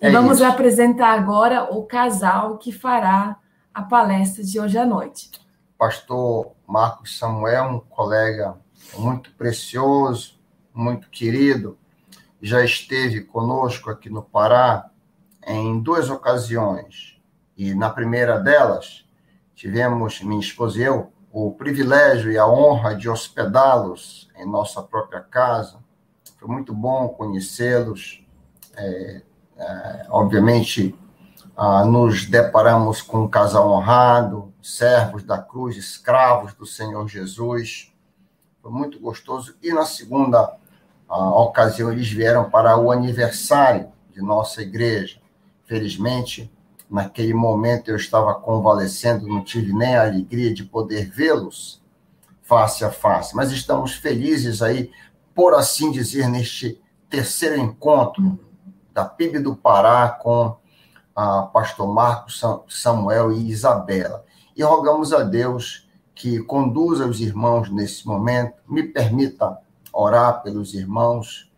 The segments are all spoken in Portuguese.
E é vamos isso. apresentar agora o casal que fará a palestra de hoje à noite. Pastor Marcos Samuel, um colega muito precioso, muito querido, já esteve conosco aqui no Pará em duas ocasiões. E na primeira delas, tivemos, minha esposa e eu, o privilégio e a honra de hospedá-los em nossa própria casa. Foi muito bom conhecê-los. É, obviamente, ah, nos deparamos com um casal honrado, servos da cruz, escravos do Senhor Jesus. Foi muito gostoso. E na segunda ah, ocasião, eles vieram para o aniversário de nossa igreja. Felizmente, Naquele momento eu estava convalescendo, não tive nem a alegria de poder vê-los face a face. Mas estamos felizes aí, por assim dizer, neste terceiro encontro da PIB do Pará com a pastor Marcos Samuel e Isabela. E rogamos a Deus que conduza os irmãos nesse momento, me permita orar pelos irmãos,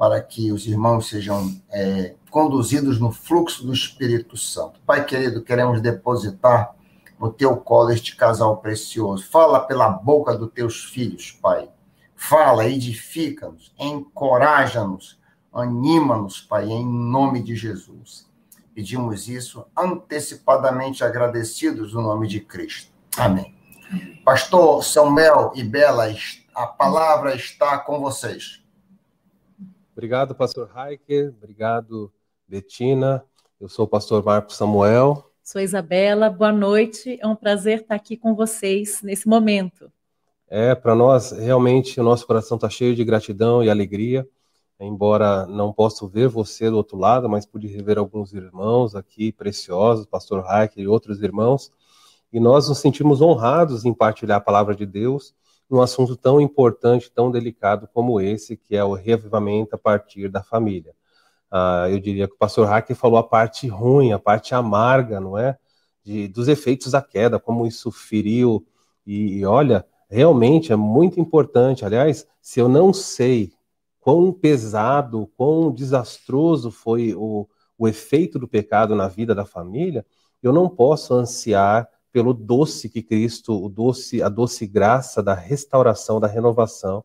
para que os irmãos sejam é, conduzidos no fluxo do Espírito Santo. Pai querido, queremos depositar no teu colo este casal precioso. Fala pela boca dos teus filhos, Pai. Fala, edifica-nos, encoraja-nos, anima-nos, Pai, em nome de Jesus. Pedimos isso antecipadamente agradecidos no nome de Cristo. Amém. Pastor Samuel e Bela, a palavra está com vocês. Obrigado, pastor Heiker. Obrigado, Betina. Eu sou o pastor Marco Samuel. Sou Isabela. Boa noite. É um prazer estar aqui com vocês nesse momento. É, para nós, realmente, o nosso coração está cheio de gratidão e alegria. Embora não possa ver você do outro lado, mas pude rever alguns irmãos aqui preciosos, pastor Heiker e outros irmãos. E nós nos sentimos honrados em partilhar a palavra de Deus num assunto tão importante, tão delicado como esse, que é o reavivamento a partir da família. Uh, eu diria que o pastor Hacker falou a parte ruim, a parte amarga, não é? De, dos efeitos da queda, como isso feriu. E, e olha, realmente é muito importante. Aliás, se eu não sei quão pesado, quão desastroso foi o, o efeito do pecado na vida da família, eu não posso ansiar pelo doce que Cristo, o doce, a doce graça da restauração, da renovação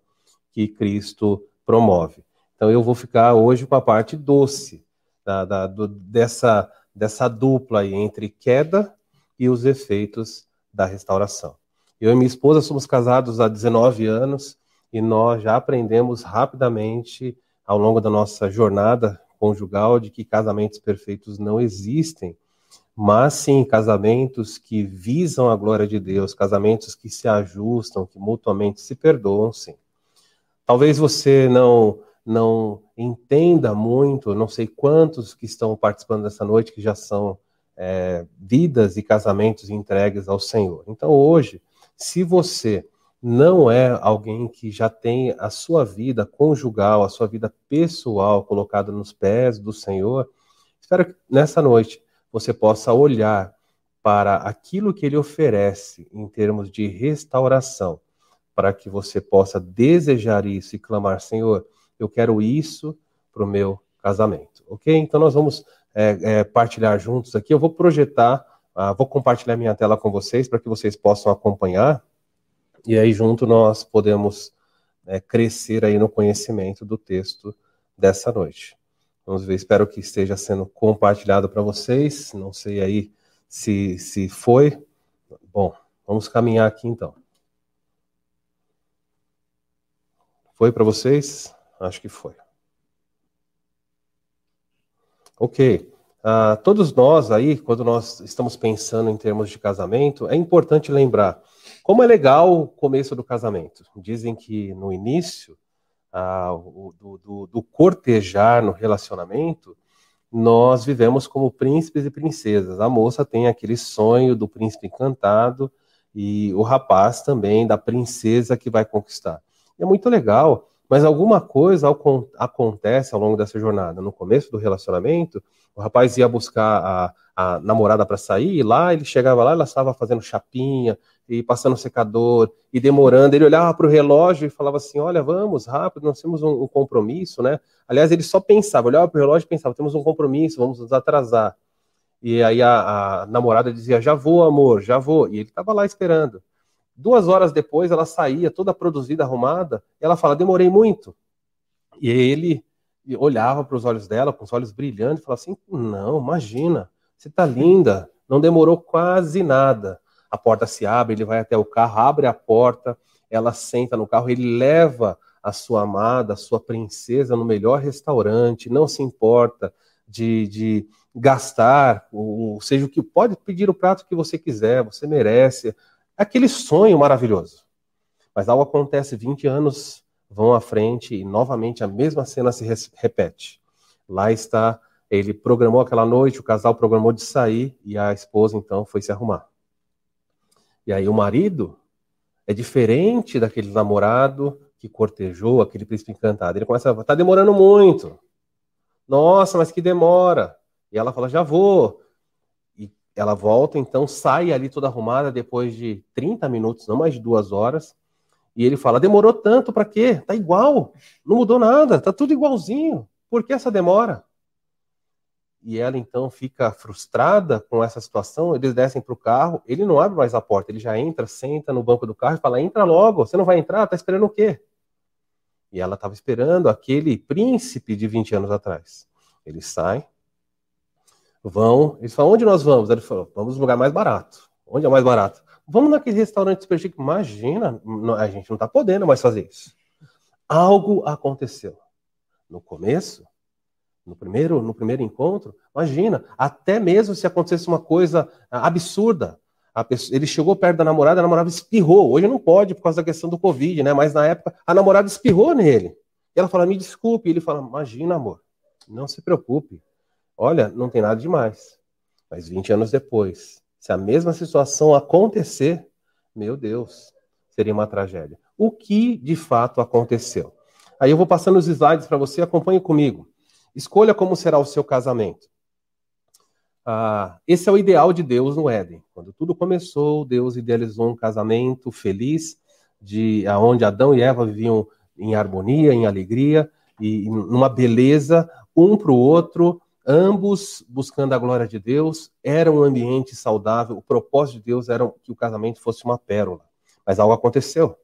que Cristo promove. Então eu vou ficar hoje com a parte doce da, da, do, dessa, dessa dupla aí entre queda e os efeitos da restauração. Eu e minha esposa somos casados há 19 anos e nós já aprendemos rapidamente ao longo da nossa jornada conjugal de que casamentos perfeitos não existem, mas sim casamentos que visam a glória de Deus, casamentos que se ajustam, que mutuamente se perdoam, sim. Talvez você não não entenda muito, não sei quantos que estão participando dessa noite que já são é, vidas e casamentos entregues ao Senhor. Então, hoje, se você não é alguém que já tem a sua vida conjugal, a sua vida pessoal colocada nos pés do Senhor, espero que nessa noite você possa olhar para aquilo que ele oferece em termos de restauração, para que você possa desejar isso e clamar, Senhor, eu quero isso para o meu casamento, ok? Então nós vamos é, é, partilhar juntos aqui. Eu vou projetar, uh, vou compartilhar minha tela com vocês para que vocês possam acompanhar e aí junto nós podemos é, crescer aí no conhecimento do texto dessa noite. Vamos ver, espero que esteja sendo compartilhado para vocês. Não sei aí se, se foi. Bom, vamos caminhar aqui então. Foi para vocês? Acho que foi. Ok. Uh, todos nós aí, quando nós estamos pensando em termos de casamento, é importante lembrar como é legal o começo do casamento. Dizem que no início uh, do, do, do cortejar no relacionamento, nós vivemos como príncipes e princesas. A moça tem aquele sonho do príncipe encantado e o rapaz também da princesa que vai conquistar. É muito legal Mas alguma coisa acontece ao longo dessa jornada. No começo do relacionamento, o rapaz ia buscar a, a namorada para sair, e lá ele chegava lá, ela estava fazendo chapinha, e passando secador, e demorando. Ele olhava para o relógio e falava assim: Olha, vamos, rápido, nós temos um, um compromisso, né? Aliás, ele só pensava, olhava para o relógio e pensava: temos um compromisso, vamos nos atrasar. E aí a, a namorada dizia: Já vou, amor, já vou. E ele estava lá esperando. Duas horas depois, ela saía toda produzida, arrumada, e ela fala: Demorei muito. E ele olhava para os olhos dela, com os olhos brilhando, e falava assim: Não, imagina, você está linda, não demorou quase nada. A porta se abre, ele vai até o carro, abre a porta, ela senta no carro, ele leva a sua amada, a sua princesa no melhor restaurante, não se importa de, de gastar, ou seja, o que pode pedir o prato que você quiser, você merece. Aquele sonho maravilhoso. Mas algo acontece 20 anos vão à frente e novamente a mesma cena se repete. Lá está, ele programou aquela noite, o casal programou de sair e a esposa então foi se arrumar. E aí o marido é diferente daquele namorado que cortejou aquele príncipe encantado. Ele começa a tá demorando muito. Nossa, mas que demora. E ela fala, já vou. E ela volta, então sai ali toda arrumada depois de 30 minutos, não mais de duas horas. E ele fala: demorou tanto para quê? Tá igual, não mudou nada, tá tudo igualzinho. Por que essa demora? E ela então fica frustrada com essa situação. Eles descem para o carro, ele não abre mais a porta, ele já entra, senta no banco do carro e fala: entra logo, você não vai entrar? Tá esperando o quê? E ela estava esperando aquele príncipe de 20 anos atrás. Eles saem, vão, eles falam: onde nós vamos? Ele falou: vamos no lugar mais barato. Onde é mais barato? Vamos naquele restaurante chique. Imagina, a gente não está podendo mais fazer isso. Algo aconteceu. No começo, no primeiro, no primeiro encontro, imagina, até mesmo se acontecesse uma coisa ah, absurda. Pessoa, ele chegou perto da namorada, a namorada espirrou. Hoje não pode por causa da questão do Covid, né? Mas na época a namorada espirrou nele. E ela fala: Me desculpe. Ele fala: Imagina, amor, não se preocupe. Olha, não tem nada demais. Mas 20 anos depois, se a mesma situação acontecer, meu Deus, seria uma tragédia. O que de fato aconteceu? Aí eu vou passando os slides para você, acompanhe comigo. Escolha como será o seu casamento. Ah, esse é o ideal de Deus no Éden. Quando tudo começou, Deus idealizou um casamento feliz, de aonde Adão e Eva viviam em harmonia, em alegria e numa beleza, um para o outro, ambos buscando a glória de Deus, era um ambiente saudável, o propósito de Deus era que o casamento fosse uma pérola. Mas algo aconteceu.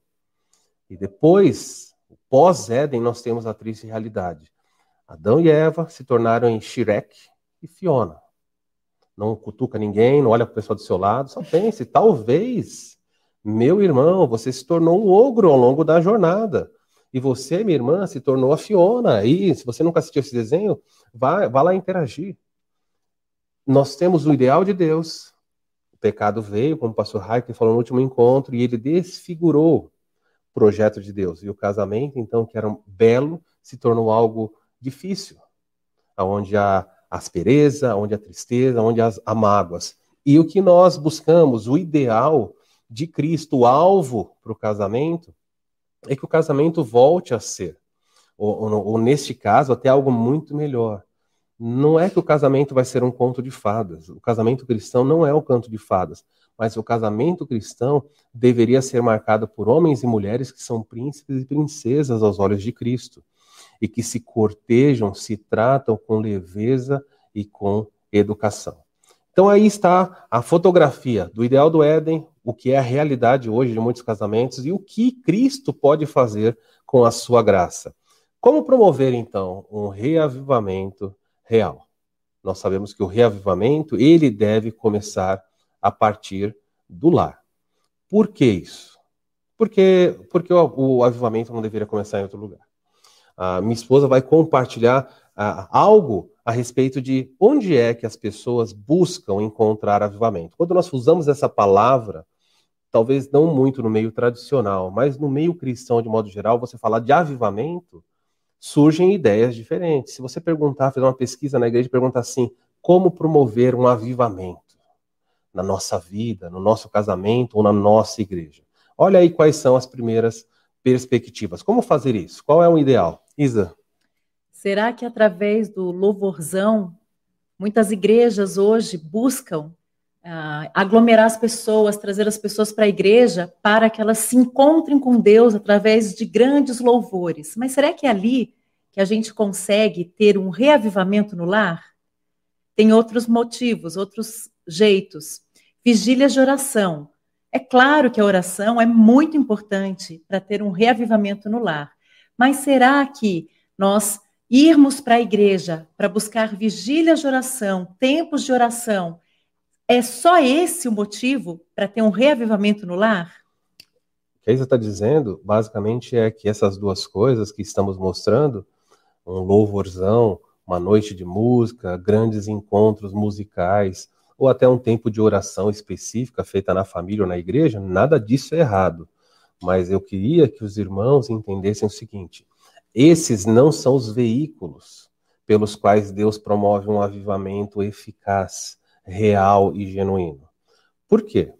E depois, pós-Éden, nós temos a triste realidade. Adão e Eva se tornaram em Shrek e Fiona. Não cutuca ninguém, não olha para o pessoal do seu lado, só pense, talvez, meu irmão, você se tornou um ogro ao longo da jornada. E você, minha irmã, se tornou a Fiona. E se você nunca assistiu esse desenho, vá, vá lá interagir. Nós temos o ideal de Deus. O pecado veio, como o pastor Heike falou no último encontro, e ele desfigurou o projeto de Deus. E o casamento, então, que era um belo, se tornou algo difícil. Onde há aspereza, onde há tristeza, onde há mágoas. E o que nós buscamos, o ideal de Cristo, o alvo para o casamento, é que o casamento volte a ser, ou, ou, ou, neste caso, até algo muito melhor. Não é que o casamento vai ser um conto de fadas. O casamento cristão não é um canto de fadas. Mas o casamento cristão deveria ser marcado por homens e mulheres que são príncipes e princesas aos olhos de Cristo. E que se cortejam, se tratam com leveza e com educação. Então aí está a fotografia do ideal do Éden, o que é a realidade hoje de muitos casamentos e o que Cristo pode fazer com a sua graça. Como promover então um reavivamento real? Nós sabemos que o reavivamento ele deve começar a partir do lar. Por que isso? Porque porque o, o avivamento não deveria começar em outro lugar. A minha esposa vai compartilhar ah, algo a respeito de onde é que as pessoas buscam encontrar avivamento. Quando nós usamos essa palavra, talvez não muito no meio tradicional, mas no meio cristão de modo geral, você falar de avivamento, surgem ideias diferentes. Se você perguntar, fazer uma pesquisa na igreja, perguntar assim: como promover um avivamento na nossa vida, no nosso casamento ou na nossa igreja? Olha aí quais são as primeiras perspectivas. Como fazer isso? Qual é o ideal? Isa. Será que através do louvorzão, muitas igrejas hoje buscam uh, aglomerar as pessoas, trazer as pessoas para a igreja para que elas se encontrem com Deus através de grandes louvores? Mas será que é ali que a gente consegue ter um reavivamento no lar? Tem outros motivos, outros jeitos. Vigílias de oração. É claro que a oração é muito importante para ter um reavivamento no lar. Mas será que nós irmos para a igreja para buscar vigílias de oração, tempos de oração, é só esse o motivo para ter um reavivamento no lar? O que a Isa está dizendo, basicamente, é que essas duas coisas que estamos mostrando, um louvorzão, uma noite de música, grandes encontros musicais, ou até um tempo de oração específica feita na família ou na igreja, nada disso é errado. Mas eu queria que os irmãos entendessem o seguinte: esses não são os veículos pelos quais Deus promove um avivamento eficaz, real e genuíno. Por quê?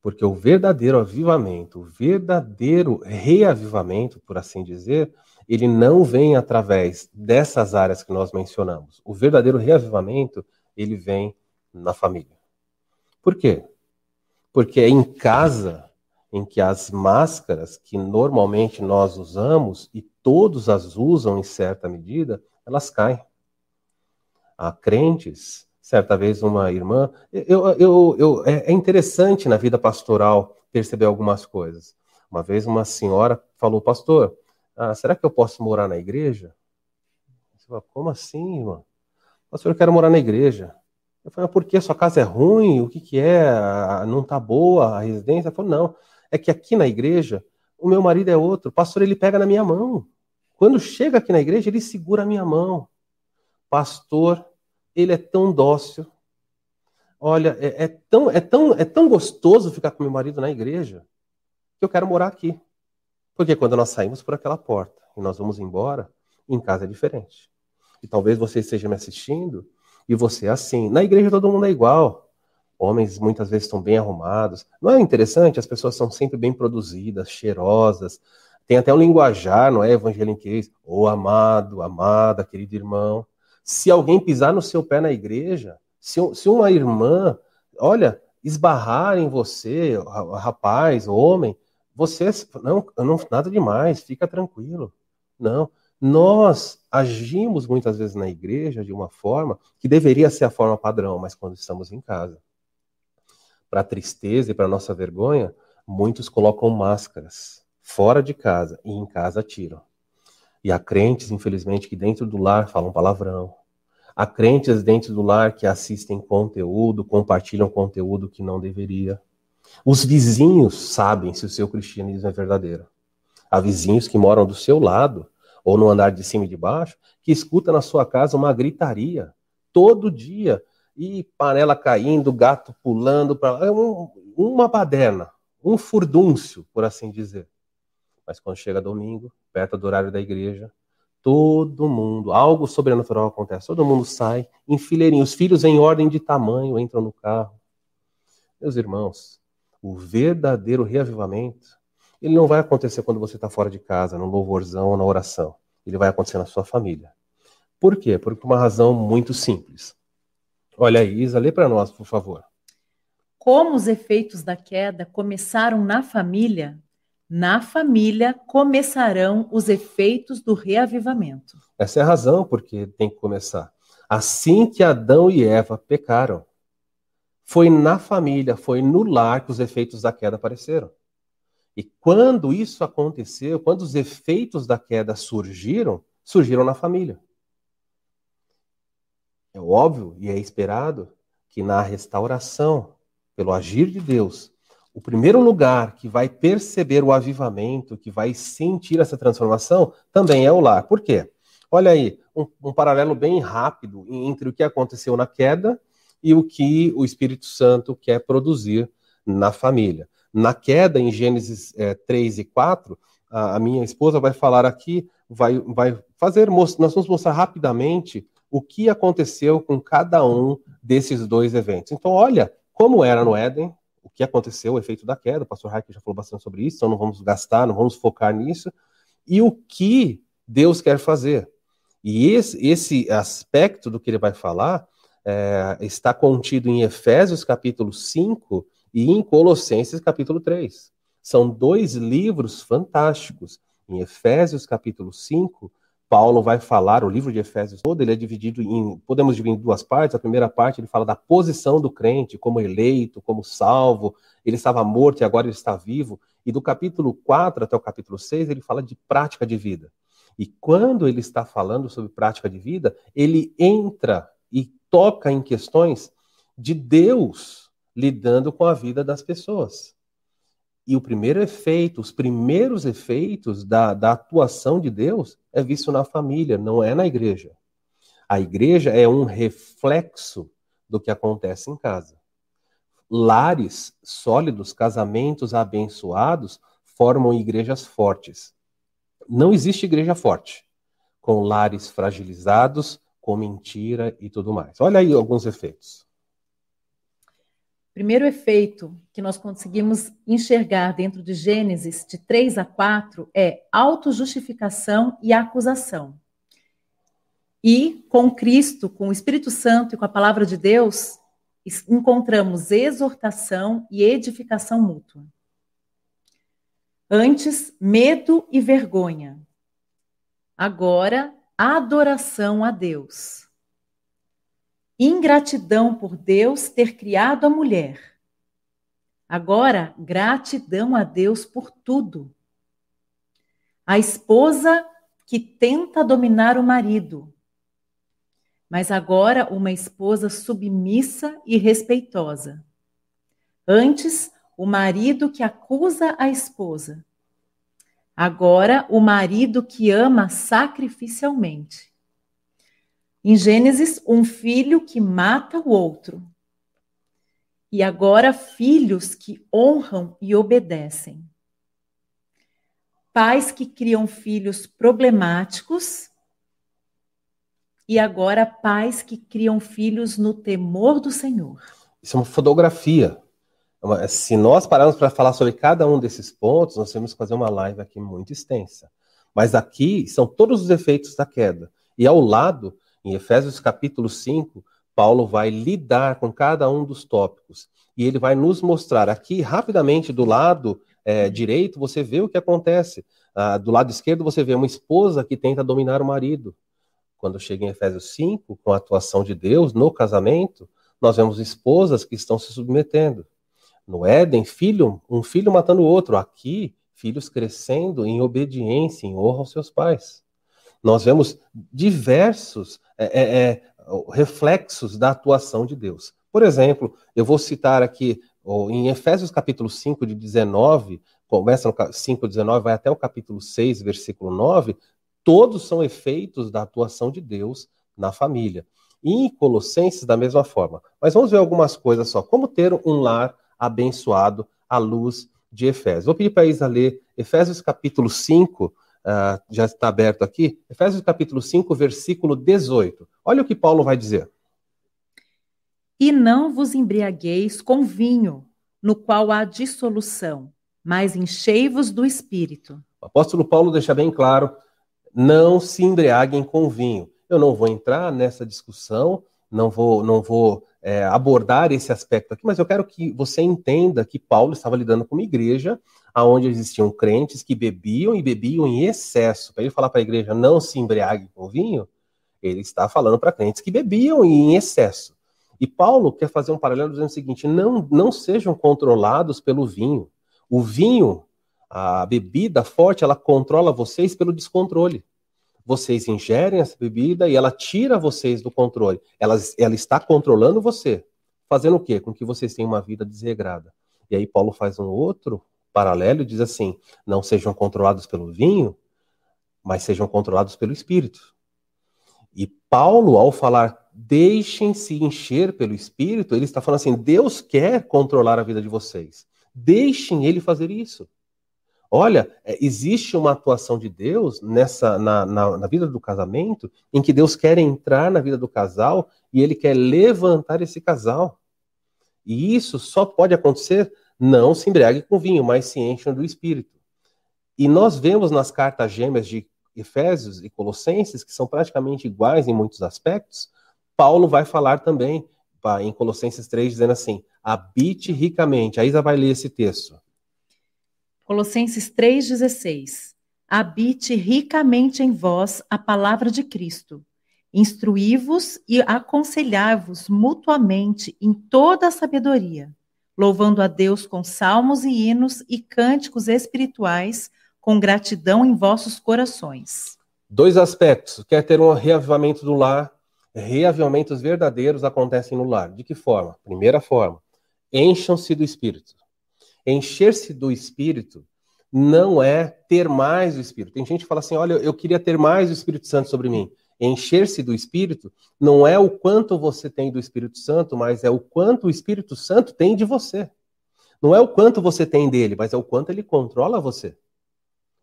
Porque o verdadeiro avivamento, o verdadeiro reavivamento, por assim dizer, ele não vem através dessas áreas que nós mencionamos. O verdadeiro reavivamento, ele vem na família. Por quê? Porque é em casa em que as máscaras que normalmente nós usamos e todos as usam em certa medida, elas caem. Há crentes, certa vez uma irmã, eu, eu, eu, é, é interessante na vida pastoral perceber algumas coisas. Uma vez uma senhora falou, pastor, ah, será que eu posso morar na igreja? Como assim, irmã? Pastor, eu quero morar na igreja. Eu falei, por que? Sua casa é ruim? O que, que é? Não está boa a residência? Ela falou, não, é que aqui na igreja o meu marido é outro. O pastor, ele pega na minha mão. Quando chega aqui na igreja, ele segura a minha mão. Pastor, ele é tão dócil. Olha, é, é, tão, é, tão, é tão gostoso ficar com meu marido na igreja que eu quero morar aqui. Porque quando nós saímos por aquela porta e nós vamos embora, em casa é diferente. E talvez você esteja me assistindo e você é assim. Na igreja todo mundo é igual. Homens muitas vezes estão bem arrumados. Não é interessante? As pessoas são sempre bem produzidas, cheirosas, tem até um linguajar, não é, evangeliquez? Ô oh, amado, amada, querido irmão. Se alguém pisar no seu pé na igreja, se, se uma irmã, olha, esbarrar em você, rapaz, homem, você, não, não, nada demais, fica tranquilo. Não, nós agimos muitas vezes na igreja de uma forma que deveria ser a forma padrão, mas quando estamos em casa, para tristeza e para nossa vergonha, muitos colocam máscaras fora de casa e em casa tiram. E há crentes, infelizmente, que dentro do lar falam palavrão. Há crentes dentro do lar que assistem conteúdo, compartilham conteúdo que não deveria. Os vizinhos sabem se o seu cristianismo é verdadeiro. Há vizinhos que moram do seu lado, ou no andar de cima e de baixo, que escuta na sua casa uma gritaria todo dia. E panela caindo, gato pulando, para é um, uma baderna, um furdúncio, por assim dizer. Mas quando chega domingo, perto do horário da igreja, todo mundo, algo sobrenatural acontece. Todo mundo sai em fileirinho. Os filhos em ordem de tamanho entram no carro. Meus irmãos, o verdadeiro reavivamento, ele não vai acontecer quando você está fora de casa, no louvorzão ou na oração. Ele vai acontecer na sua família. Por quê? Por uma razão muito simples. Olha aí, Isa, lê para nós, por favor. Como os efeitos da queda começaram na família, na família começarão os efeitos do reavivamento. Essa é a razão porque tem que começar. Assim que Adão e Eva pecaram, foi na família, foi no lar que os efeitos da queda apareceram. E quando isso aconteceu, quando os efeitos da queda surgiram, surgiram na família. É óbvio e é esperado que na restauração, pelo agir de Deus, o primeiro lugar que vai perceber o avivamento, que vai sentir essa transformação, também é o lar. Por quê? Olha aí, um, um paralelo bem rápido entre o que aconteceu na queda e o que o Espírito Santo quer produzir na família. Na queda, em Gênesis é, 3 e 4, a, a, minha esposa vai falar aqui, vai, vai fazer, nós vamos mostrar rapidamente o que aconteceu com cada um desses dois eventos. Então, olha como era no Éden, o que aconteceu, o efeito da queda, o pastor Hack já falou bastante sobre isso, então não vamos gastar, não vamos focar nisso, e o que Deus quer fazer. E esse, esse aspecto do que ele vai falar é, está contido em Efésios capítulo 5 e em Colossenses capítulo 3. São dois livros fantásticos. Em Efésios capítulo 5, Paulo vai falar, o livro de Efésios todo, ele é dividido em, podemos dividir em duas partes. A primeira parte ele fala da posição do crente como eleito, como salvo, ele estava morto e agora ele está vivo. E do capítulo 4 até o capítulo 6, ele fala de prática de vida. E quando ele está falando sobre prática de vida, ele entra e toca em questões de Deus lidando com a vida das pessoas. E o primeiro efeito, os primeiros efeitos da, da atuação de Deus é visto na família, não é na igreja. A igreja é um reflexo do que acontece em casa. Lares sólidos, casamentos abençoados formam igrejas fortes. Não existe igreja forte, com lares fragilizados, com mentira e tudo mais. Olha aí alguns efeitos. Primeiro efeito que nós conseguimos enxergar dentro de Gênesis, de 3 a 4, é autojustificação e acusação. E com Cristo, com o Espírito Santo e com a palavra de Deus, encontramos exortação e edificação mútua. Antes, medo e vergonha. Agora, adoração a Deus. Ingratidão por Deus ter criado a mulher. Agora, gratidão a Deus por tudo. A esposa que tenta dominar o marido. Mas agora, uma esposa submissa e respeitosa. Antes, o marido que acusa a esposa. Agora, o marido que ama sacrificialmente. Em Gênesis, um filho que mata o outro. E agora, filhos que honram e obedecem. Pais que criam filhos problemáticos. E agora, pais que criam filhos no temor do Senhor. Isso é uma fotografia se nós pararmos para falar sobre cada um desses pontos, nós temos que fazer uma live aqui muito extensa. Mas aqui são todos os efeitos da queda. E ao lado, em Efésios capítulo 5, Paulo vai lidar com cada um dos tópicos. E ele vai nos mostrar aqui, rapidamente, do lado é, direito, você vê o que acontece. Ah, do lado esquerdo, você vê uma esposa que tenta dominar o marido. Quando chega em Efésios 5, com a atuação de Deus no casamento, nós vemos esposas que estão se submetendo. No Éden, filho, um filho matando o outro. Aqui, filhos crescendo em obediência, em honra aos seus pais. Nós vemos diversos é, é, é reflexos da atuação de Deus. Por exemplo, eu vou citar aqui em Efésios capítulo 5, de 19, começa no 5, 19, vai até o capítulo 6, versículo 9, todos são efeitos da atuação de Deus na família. E em Colossenses, da mesma forma. Mas vamos ver algumas coisas só. Como ter um lar abençoado à luz de Efésios. Vou pedir para a Isa ler Efésios capítulo 5, uh, ah, já está aberto aqui, Efésios capítulo 5, versículo 18. Olha o que Paulo vai dizer. E não vos embriagueis com vinho, no qual há dissolução, mas enchei-vos do Espírito. O apóstolo Paulo deixa bem claro, não se embriaguem com vinho. Eu não vou entrar nessa discussão, não vou, não vou é, abordar esse aspecto aqui, mas eu quero que você entenda que Paulo estava lidando com uma igreja onde existiam crentes que bebiam e bebiam em excesso. Para ele falar para a igreja não se embriague com vinho, ele está falando para crentes que bebiam em excesso. E Paulo quer fazer um paralelo dizendo o seguinte: não, não sejam controlados pelo vinho. O vinho, a bebida forte, ela controla vocês pelo descontrole vocês ingerem essa bebida e ela tira vocês do controle. Ela, ela está controlando você, fazendo o quê? Com que vocês tenham uma vida desregrada. E aí Paulo faz um outro paralelo e diz assim: não sejam controlados pelo vinho, mas sejam controlados pelo Espírito. E Paulo, ao falar deixem-se encher pelo Espírito, ele está falando assim: Deus quer controlar a vida de vocês. Deixem ele fazer isso. Olha, é, existe uma atuação de Deus nessa na, na, na, vida do casamento, em que Deus quer entrar na vida do casal e ele quer levantar esse casal. E isso só pode acontecer, não se embriague com vinho, mas se enchem do Espírito. E nós vemos nas cartas gêmeas de Efésios e Colossenses, que são praticamente iguais em muitos aspectos, Paulo vai falar também em Colossenses 3, dizendo assim: habite ricamente. A Isa vai ler esse texto. Colossenses 3,16. Habite ricamente em vós a palavra de Cristo. Instruí-vos e aconselhai-vos mutuamente em toda a sabedoria, louvando a Deus com salmos e hinos e cânticos espirituais, com gratidão em vossos corações. Dois aspectos. Quer ter um reavivamento do lar? Reavivamentos verdadeiros acontecem no lar. De que forma? Primeira forma, encham-se do Espírito. Encher-se do Espírito não é ter mais o Espírito. Tem gente que fala assim: olha, eu queria ter mais o Espírito Santo sobre mim. Encher-se do Espírito não é o quanto você tem do Espírito Santo, mas é o quanto o Espírito Santo tem de você. Não é o quanto você tem dele, mas é o quanto ele controla você.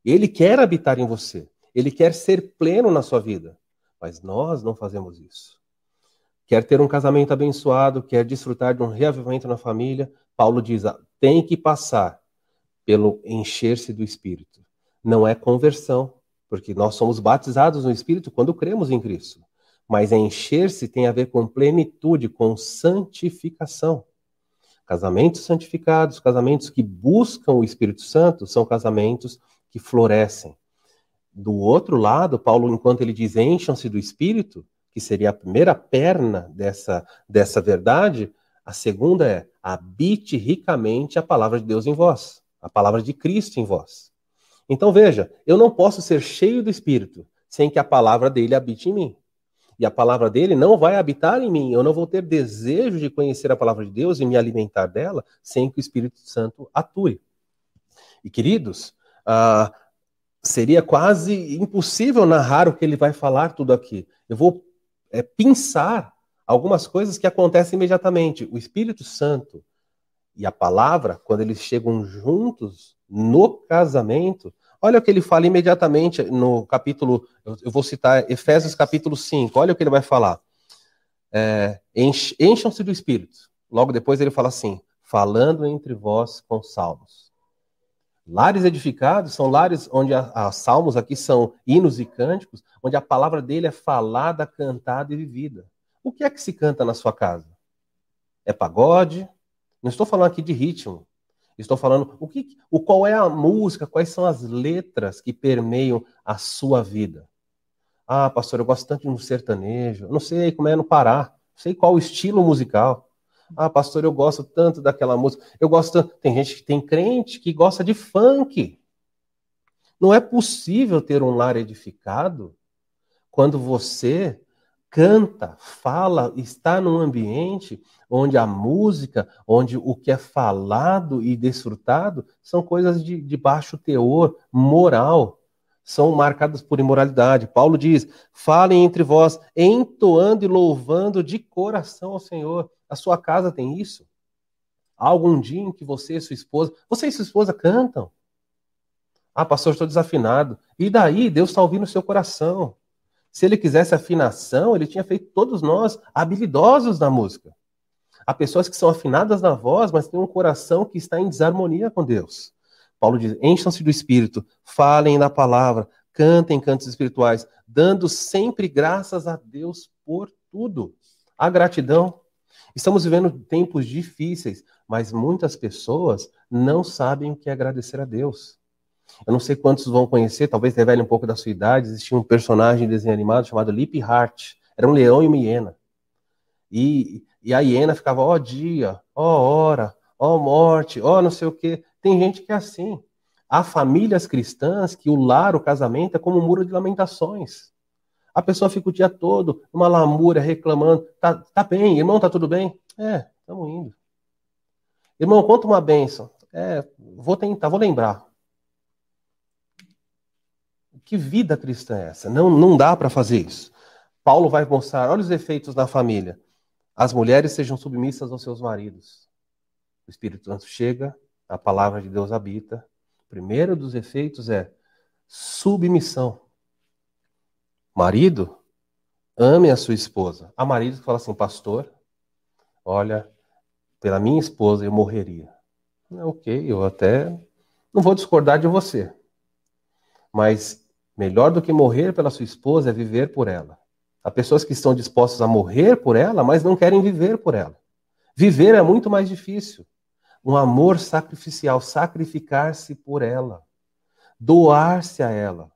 Ele quer habitar em você. Ele quer ser pleno na sua vida. Mas nós não fazemos isso. Quer ter um casamento abençoado, quer desfrutar de um reavivamento na família, Paulo diz: ah, tem que passar pelo encher-se do Espírito. Não é conversão, porque nós somos batizados no Espírito quando cremos em Cristo. Mas encher-se tem a ver com plenitude, com santificação. Casamentos santificados, casamentos que buscam o Espírito Santo, são casamentos que florescem. Do outro lado, Paulo, enquanto ele diz encham-se do Espírito, que seria a primeira perna dessa, dessa verdade, a segunda é habite ricamente a palavra de Deus em vós, a palavra de Cristo em vós. Então veja, eu não posso ser cheio do Espírito sem que a palavra dele habite em mim. E a palavra dele não vai habitar em mim. Eu não vou ter desejo de conhecer a palavra de Deus e me alimentar dela sem que o Espírito Santo atue. E queridos, uh, seria quase impossível narrar o que ele vai falar tudo aqui. Eu vou é, pensar algumas coisas que acontecem imediatamente. O Espírito Santo e a palavra, quando eles chegam juntos no casamento, olha o que ele fala imediatamente no capítulo, eu vou citar Efésios capítulo 5, olha o que ele vai falar. É, Encham-se do Espírito. Logo depois ele fala assim: falando entre vós com salmos. Lares edificados são lares onde os salmos aqui são hinos e cânticos, onde a palavra dele é falada, cantada e vivida. O que é que se canta na sua casa? É pagode? Não estou falando aqui de ritmo. Estou falando o que, o qual é a música, quais são as letras que permeiam a sua vida. Ah, pastor, eu gosto tanto de um sertanejo. não sei como é no Pará. Não sei qual o estilo musical. Ah, pastor, eu gosto tanto daquela música. Eu gosto. Tem gente que tem crente que gosta de funk. Não é possível ter um lar edificado quando você canta, fala, está num ambiente onde a música, onde o que é falado e desfrutado são coisas de, de baixo teor moral, são marcadas por imoralidade. Paulo diz: falem entre vós, entoando e louvando de coração ao Senhor. A sua casa tem isso? Há algum dia em que você e sua esposa, você e sua esposa cantam? Ah, pastor, estou desafinado. E daí? Deus está ouvindo o seu coração. Se ele quisesse afinação, ele tinha feito todos nós habilidosos na música. Há pessoas que são afinadas na voz, mas têm um coração que está em desarmonia com Deus. Paulo diz: encham-se do espírito, falem na palavra, cantem cantos espirituais, dando sempre graças a Deus por tudo. A gratidão Estamos vivendo tempos difíceis, mas muitas pessoas não sabem o que é agradecer a Deus. Eu não sei quantos vão conhecer, talvez revele um pouco da sua idade. Existia um personagem de desenho animado chamado Lip Heart. Era um leão e uma hiena. E, e a hiena ficava, ó oh, dia, ó oh, hora, ó oh, morte, ó não sei o quê. Tem gente que é assim. Há famílias cristãs que o lar, o casamento, é como um muro de lamentações. A pessoa fica o dia todo numa lamúria, reclamando. Tá, tá bem, irmão, tá tudo bem? É, estamos indo. Irmão, conta uma benção. É, vou tentar, vou lembrar. Que vida cristã é essa? Não, não dá para fazer isso. Paulo vai mostrar, olha os efeitos na família. As mulheres sejam submissas aos seus maridos. O Espírito Santo chega, a palavra de Deus habita. O primeiro dos efeitos é submissão. Marido, ame a sua esposa. Há maridos que falam assim, pastor, olha, pela minha esposa, eu morreria. Ok, eu até não vou discordar de você. Mas melhor do que morrer pela sua esposa é viver por ela. Há pessoas que estão dispostas a morrer por ela, mas não querem viver por ela. Viver é muito mais difícil. Um amor sacrificial, sacrificar-se por ela, doar-se a ela.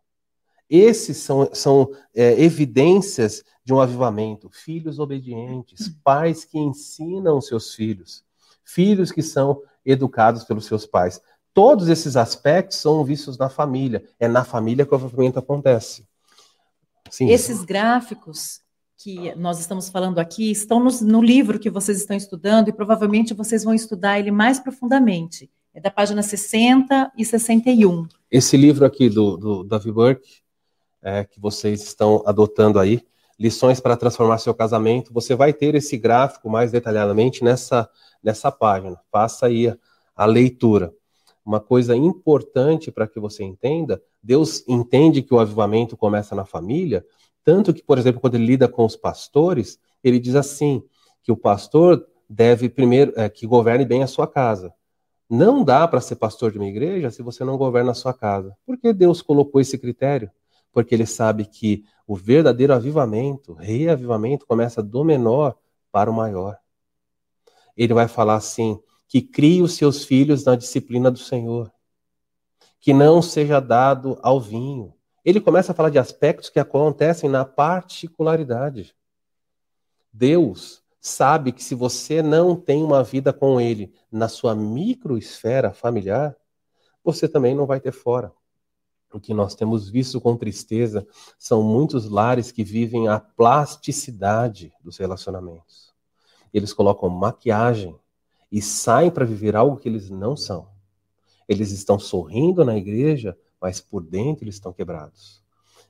Esses são, são é, evidências de um avivamento. Filhos obedientes, pais que ensinam seus filhos, filhos que são educados pelos seus pais. Todos esses aspectos são vistos na família. É na família que o avivamento acontece. Sim. Esses gráficos que nós estamos falando aqui estão no, no, livro que vocês estão estudando e provavelmente vocês vão estudar ele mais profundamente. É da página 60 e 61. Esse livro aqui do, do Davi Burke, é, que vocês estão adotando aí, Lições para Transformar Seu Casamento, você vai ter esse gráfico mais detalhadamente nessa, nessa página. Faça aí a, a leitura. Uma coisa importante para que você entenda, Deus entende que o avivamento começa na família, tanto que, por exemplo, quando ele lida com os pastores, ele diz assim, que o pastor deve primeiro é, que governe bem a sua casa. Não dá para ser pastor de uma igreja se você não governa a sua casa. Por que Deus colocou esse critério? Porque ele sabe que o verdadeiro avivamento, reavivamento, começa do menor para o maior. Ele vai falar assim: que crie os seus filhos na disciplina do Senhor, que não seja dado ao vinho, ele começa a falar de aspectos que acontecem na particularidade. Deus sabe que se você não tem uma vida com Ele na sua microesfera familiar, você também não vai ter fora. O que nós temos visto com tristeza são muitos lares que vivem a plasticidade dos relacionamentos. Eles colocam maquiagem e saem para viver algo que eles não são. Eles estão sorrindo na igreja, mas por dentro eles estão quebrados.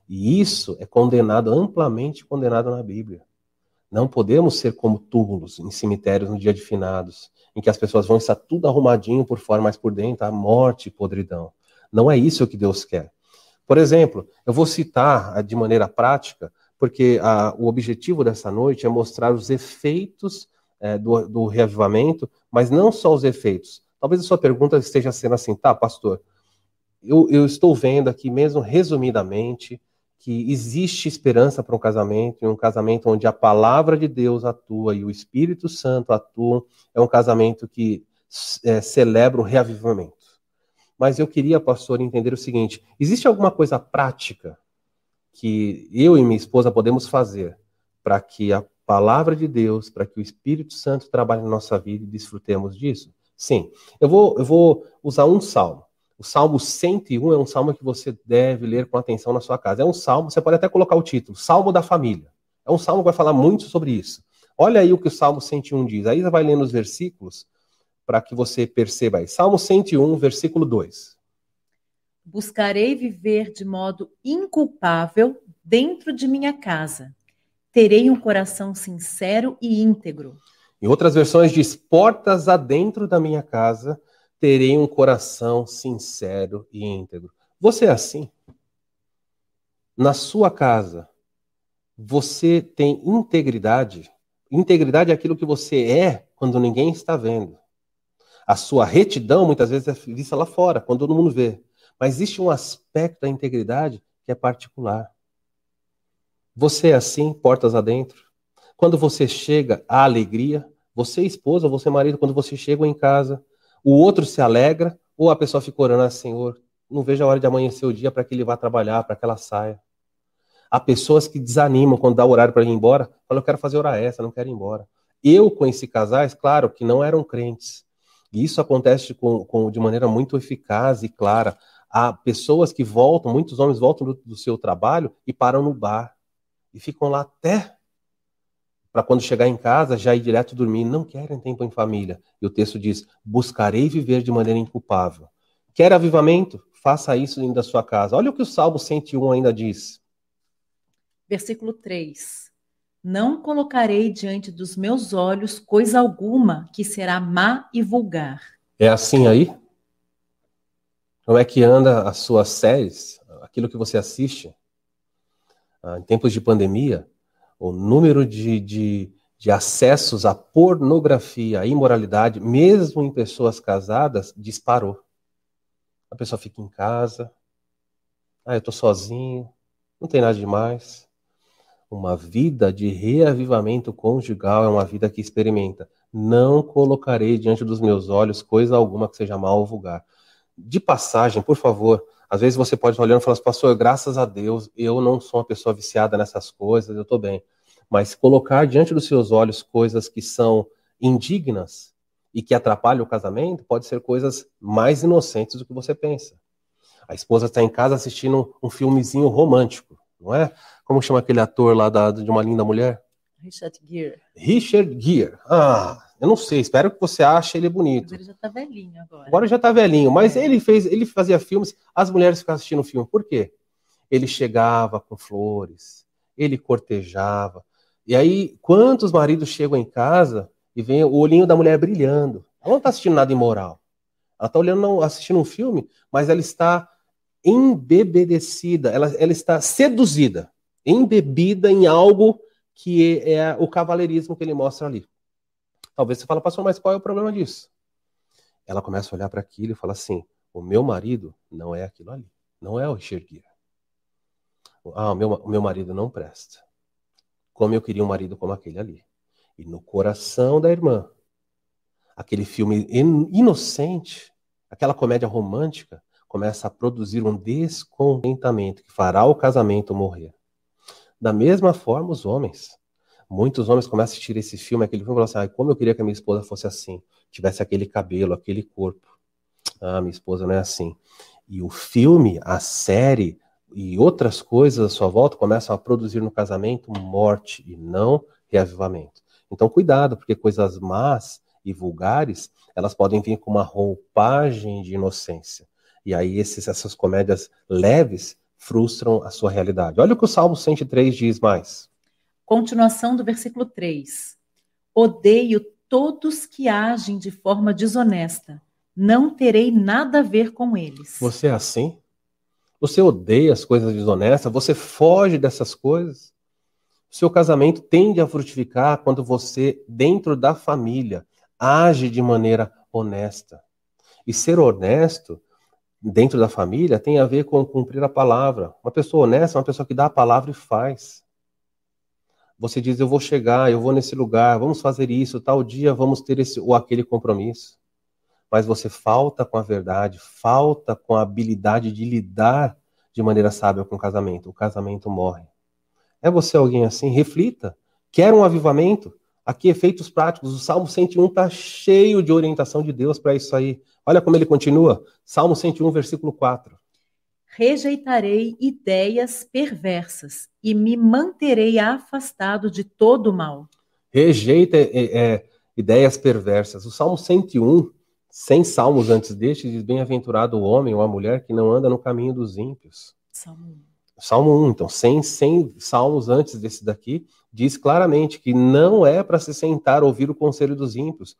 E isso é condenado, amplamente condenado na Bíblia. Não podemos ser como túmulos em cemitérios no dia de finados, em que as pessoas vão estar tudo arrumadinho por fora, mas por dentro a morte e podridão. Não é isso que Deus quer. Por exemplo, eu vou citar de maneira prática, porque a, o objetivo dessa noite é mostrar os efeitos é, do, do reavivamento, mas não só os efeitos. Talvez a sua pergunta esteja sendo assim, tá, pastor, eu, eu estou vendo aqui mesmo resumidamente que existe esperança para um casamento, e um casamento onde a palavra de Deus atua e o Espírito Santo atua, é um casamento que é, celebra o reavivamento. Mas eu queria, pastor, entender o seguinte: existe alguma coisa prática que eu e minha esposa podemos fazer para que a palavra de Deus, para que o Espírito Santo trabalhe na nossa vida e desfrutemos disso? Sim. Eu vou, eu vou usar um salmo. O Salmo 101 é um salmo que você deve ler com atenção na sua casa. É um salmo, você pode até colocar o título, Salmo da Família. É um salmo que vai falar muito sobre isso. Olha aí o que o Salmo 101 diz. Aí você vai lendo os versículos para que você perceba aí. Salmo 101, versículo 2. Buscarei viver de modo inculpável dentro de minha casa. Terei um coração sincero e íntegro. Em outras versões diz: portas adentro da minha casa terei um coração sincero e íntegro. Você é assim? Na sua casa, você tem integridade? Integridade é aquilo que você é quando ninguém está vendo. A sua retidão muitas vezes é vista lá fora, quando todo mundo vê. Mas existe um aspecto da integridade que é particular. Você é assim, portas adentro? Quando você chega, há alegria. Você, esposa, você, marido, quando você chega em casa, o outro se alegra, ou a pessoa fica orando assim, Senhor, não vejo a hora de amanhecer o dia para que ele vá trabalhar, para que ela saia. Há pessoas que desanimam quando dá horário para ir embora, falam, eu quero fazer hora essa, não quero ir embora. Eu conheci casais, claro, que não eram crentes. E isso acontece com, com, de maneira muito eficaz e clara. Há pessoas que voltam, muitos homens voltam do, do seu trabalho e param no bar. E ficam lá até para quando chegar em casa já ir direto dormir. Não querem tempo em família. E o texto diz: buscarei viver de maneira inculpável. Quer avivamento? Faça isso dentro da sua casa. Olha o que o Salmo 101 ainda diz. Versículo 3. Não colocarei diante dos meus olhos coisa alguma que será má e vulgar. É assim aí? Como é que anda as suas séries, aquilo que você assiste? Ah, em tempos de pandemia, o número de, de, de acessos à pornografia, à imoralidade, mesmo em pessoas casadas, disparou. A pessoa fica em casa, ah, eu estou sozinho, não tem nada demais. Uma vida de reavivamento conjugal é uma vida que experimenta. Não colocarei diante dos meus olhos coisa alguma que seja mal ou vulgar. De passagem, por favor, às vezes você pode estar olhando e falar assim, pastor, graças a Deus, eu não sou uma pessoa viciada nessas coisas, eu estou bem. Mas colocar diante dos seus olhos coisas que são indignas e que atrapalham o casamento pode ser coisas mais inocentes do que você pensa. A esposa está em casa assistindo um filmezinho romântico, não é? Como chama aquele ator lá da, de Uma Linda Mulher? Richard Gere. Richard Gere. Ah, eu não sei, espero que você ache ele bonito. Mas ele já tá velhinho agora. Agora já tá velhinho, mas é. ele fez, ele fazia filmes, as mulheres ficavam assistindo o filme. Por quê? Ele chegava com flores, ele cortejava. E aí, quantos maridos chegam em casa e vem o olhinho da mulher brilhando? Ela não está assistindo nada imoral. Ela está olhando, assistindo um filme, mas ela está embebedecida, ela, ela está seduzida, embebida em algo que é o cavaleirismo que ele mostra ali. Talvez você fale, pastor, mas qual é o problema disso? Ela começa a olhar para aquilo e fala assim: o meu marido não é aquilo ali, não é o Richard Ah, o meu, o meu marido não presta. Como eu queria um marido como aquele ali. E no coração da irmã, aquele filme inocente, aquela comédia romântica, começa a produzir um descontentamento que fará o casamento morrer. Da mesma forma, os homens. Muitos homens começam a assistir esse filme, aquele filme, e falam assim: como eu queria que a minha esposa fosse assim, tivesse aquele cabelo, aquele corpo. Ah, minha esposa não é assim. E o filme, a série e outras coisas à sua volta começam a produzir no casamento morte e não reavivamento. Então, cuidado, porque coisas más e vulgares, elas podem vir com uma roupagem de inocência. E aí esses, essas comédias leves frustram a sua realidade. Olha o que o Salmo 103 diz mais. Continuação do versículo 3. Odeio todos que agem de forma desonesta. Não terei nada a ver com eles. Você é assim? Você odeia as coisas desonestas? Você foge dessas coisas? Seu casamento tende a frutificar quando você, dentro da família, age de maneira honesta. E ser honesto dentro da família tem a ver com cumprir a palavra. Uma pessoa honesta é uma pessoa que dá a palavra e faz. Você diz, eu vou chegar, eu vou nesse lugar, vamos fazer isso, tal dia vamos ter esse ou aquele compromisso. Mas você falta com a verdade, falta com a habilidade de lidar de maneira sábia com o casamento. O casamento morre. É você alguém assim? Reflita. Quer um avivamento? Aqui, efeitos práticos. O Salmo 101 está cheio de orientação de Deus para isso aí. Olha como ele continua. Salmo 101, versículo 4 rejeitarei ideias perversas e me manterei afastado de todo mal. Rejeita é, é, ideias perversas. O Salmo 101, 100 salmos antes deste, diz: Bem-aventurado o homem ou a mulher que não anda no caminho dos ímpios. Salmo 1. Salmo 1, então, 100, 100 salmos antes desse daqui, diz claramente que não é para se sentar ouvir o conselho dos ímpios.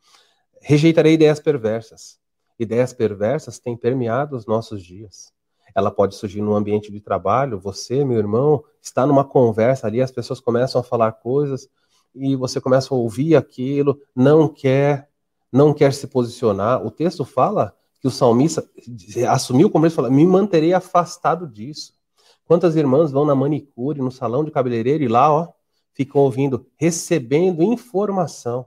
Rejeitarei ideias perversas. Ideias perversas têm permeado os nossos dias ela pode surgir no ambiente de trabalho. Você, meu irmão, está numa conversa ali, as pessoas começam a falar coisas e você começa a ouvir aquilo, não quer, não quer se posicionar. O texto fala que o salmista assumiu o compromisso e falou: me manterei afastado disso. Quantas irmãs vão na manicure, no salão de cabeleireiro e lá, ó, ficam ouvindo, recebendo informação.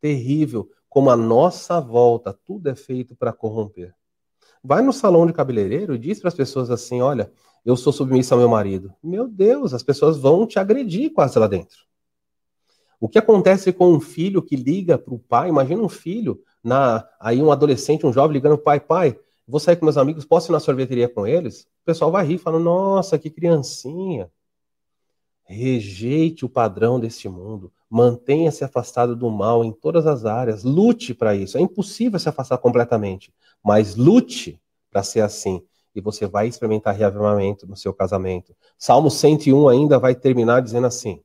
Terrível, como a nossa volta, tudo é feito para corromper. Vai no salão de cabeleireiro e diz para as pessoas assim: olha, eu sou submissa ao meu marido. Meu Deus, as pessoas vão te agredir quase lá dentro. O que acontece com um filho que liga para o pai? Imagina um filho, na, aí um adolescente, um jovem ligando para o pai: pai, vou sair com meus amigos, posso ir na sorveteria com eles? O pessoal vai rir, falando: nossa, que criancinha. Rejeite o padrão deste mundo. Mantenha-se afastado do mal em todas as áreas. Lute para isso. É impossível se afastar completamente, mas lute para ser assim. E você vai experimentar reavivamento no seu casamento. Salmo 101 ainda vai terminar dizendo assim.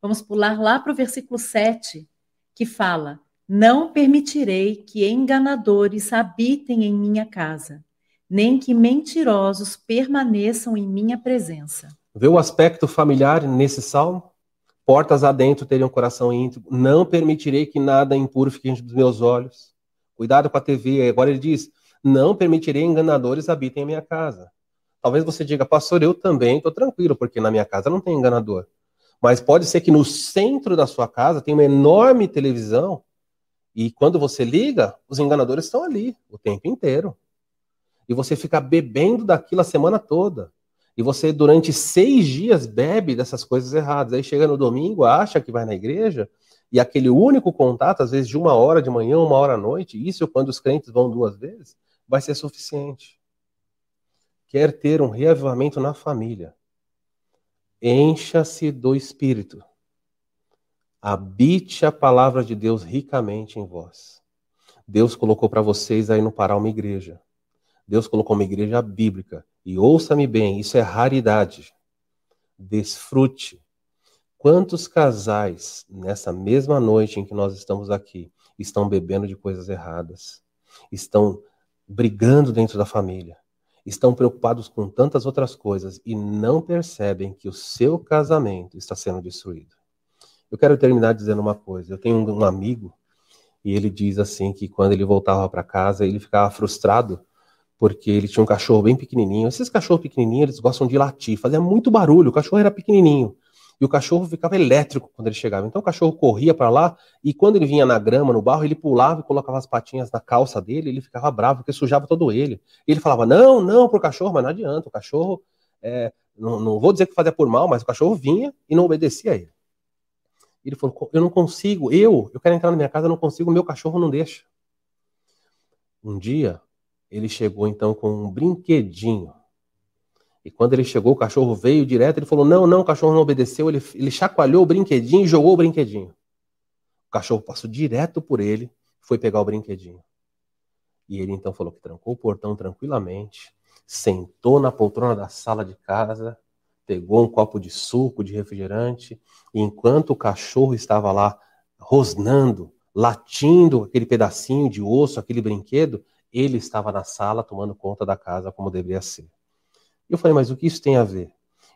Vamos pular lá para o versículo 7, que fala: Não permitirei que enganadores habitem em minha casa, nem que mentirosos permaneçam em minha presença. Vê o aspecto familiar nesse salmo? Portas adentro teriam coração íntegro. Não permitirei que nada impuro fique diante dos meus olhos. Cuidado com a TV. Agora ele diz: Não permitirei enganadores habitem a minha casa. Talvez você diga, pastor, eu também estou tranquilo, porque na minha casa não tem enganador. Mas pode ser que no centro da sua casa tem uma enorme televisão e quando você liga, os enganadores estão ali o tempo inteiro. E você fica bebendo daquilo a semana toda. E você, durante seis dias, bebe dessas coisas erradas. Aí chega no domingo, acha que vai na igreja, e aquele único contato, às vezes de uma hora de manhã, uma hora à noite, isso quando os crentes vão duas vezes, vai ser suficiente. Quer ter um reavivamento na família. Encha-se do Espírito. Habite a palavra de Deus ricamente em vós. Deus colocou para vocês aí no Pará uma igreja. Deus colocou uma igreja bíblica. E ouça-me bem, isso é raridade. Desfrute. Quantos casais, nessa mesma noite em que nós estamos aqui, estão bebendo de coisas erradas? Estão brigando dentro da família? Estão preocupados com tantas outras coisas e não percebem que o seu casamento está sendo destruído? Eu quero terminar dizendo uma coisa. Eu tenho um, amigo e ele diz assim que quando ele voltava para casa ele ficava frustrado porque ele tinha um cachorro bem pequenininho. Esses cachorros pequenininhos eles gostam de latir, fazia muito barulho. O cachorro era pequenininho e o cachorro ficava elétrico quando ele chegava. Então o cachorro corria para lá e quando ele vinha na grama, no barro, ele pulava e colocava as patinhas na calça dele. Ele ficava bravo porque sujava todo ele. E ele falava não, não pro cachorro, mas não adianta. O cachorro é, não, não vou dizer que fazia por mal, mas o cachorro vinha e não obedecia a ele. Ele falou: Eu não consigo, eu, eu quero entrar na minha casa, eu não consigo, meu cachorro não deixa. Um dia, ele chegou então com um brinquedinho. E quando ele chegou, o cachorro veio direto, ele falou: Não, não, o cachorro não obedeceu. Ele, ele chacoalhou o brinquedinho e jogou o brinquedinho. O cachorro passou direto por ele, foi pegar o brinquedinho. E ele então falou que trancou o portão tranquilamente, sentou na poltrona da sala de casa pegou um copo de suco, de refrigerante, e enquanto o cachorro estava lá rosnando, latindo aquele pedacinho de osso, aquele brinquedo, ele estava na sala tomando conta da casa como deveria ser. Eu falei, mas o que isso tem a ver?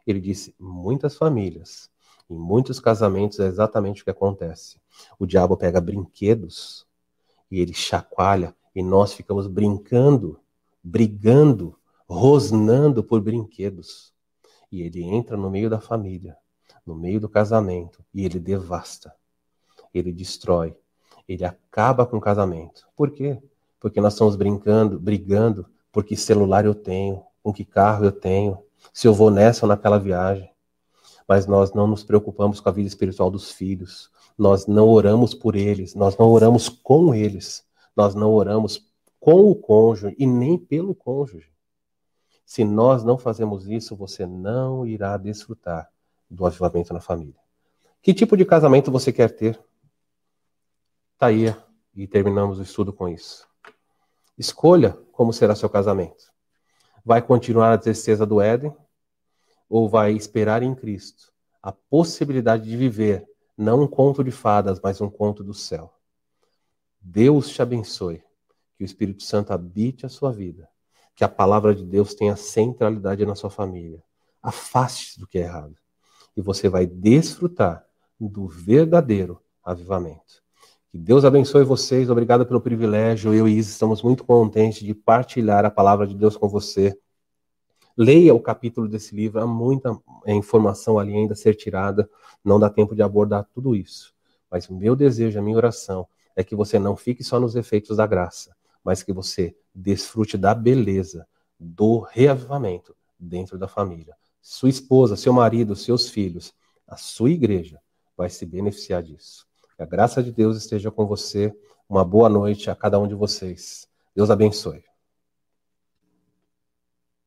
Ele disse, muitas famílias, em muitos casamentos é exatamente o que acontece. O diabo pega brinquedos e ele chacoalha e nós ficamos brincando, brigando, rosnando por brinquedos. E ele entra no meio da família, no meio do casamento, e ele devasta. Ele destrói. Ele acaba com o casamento. Por quê? Porque nós estamos brincando, brigando, porque celular eu tenho, com que carro eu tenho, se eu vou nessa ou naquela viagem. Mas nós não nos preocupamos com a vida espiritual dos filhos. Nós não oramos por eles, nós não oramos com eles. Nós não oramos com o cônjuge e nem pelo cônjuge. Se nós não fazemos isso, você não irá desfrutar do avivamento na família. Que tipo de casamento você quer ter? Tá aí e terminamos o estudo com isso. Escolha como será seu casamento. Vai continuar a tristeza do Éden ou vai esperar em Cristo a possibilidade de viver não um conto de fadas, mas um conto do céu? Deus te abençoe. Que o Espírito Santo habite a sua vida que a palavra de Deus tenha centralidade na sua família. Afaste do que é errado. E você vai desfrutar do verdadeiro avivamento. Que Deus abençoe vocês. Obrigado pelo privilégio. Eu e Isa estamos muito contentes de partilhar a palavra de Deus com você. Leia o capítulo desse livro. Há muita informação ali ainda a ser tirada. Não dá tempo de abordar tudo isso. Mas o meu desejo, a minha oração, é que você não fique só nos efeitos da graça, mas que você desfrute da beleza do reavivamento dentro da família. Sua esposa, seu marido, seus filhos, a sua igreja vai se beneficiar disso. Que a graça de Deus esteja com você. Uma boa noite a cada um de vocês. Deus abençoe.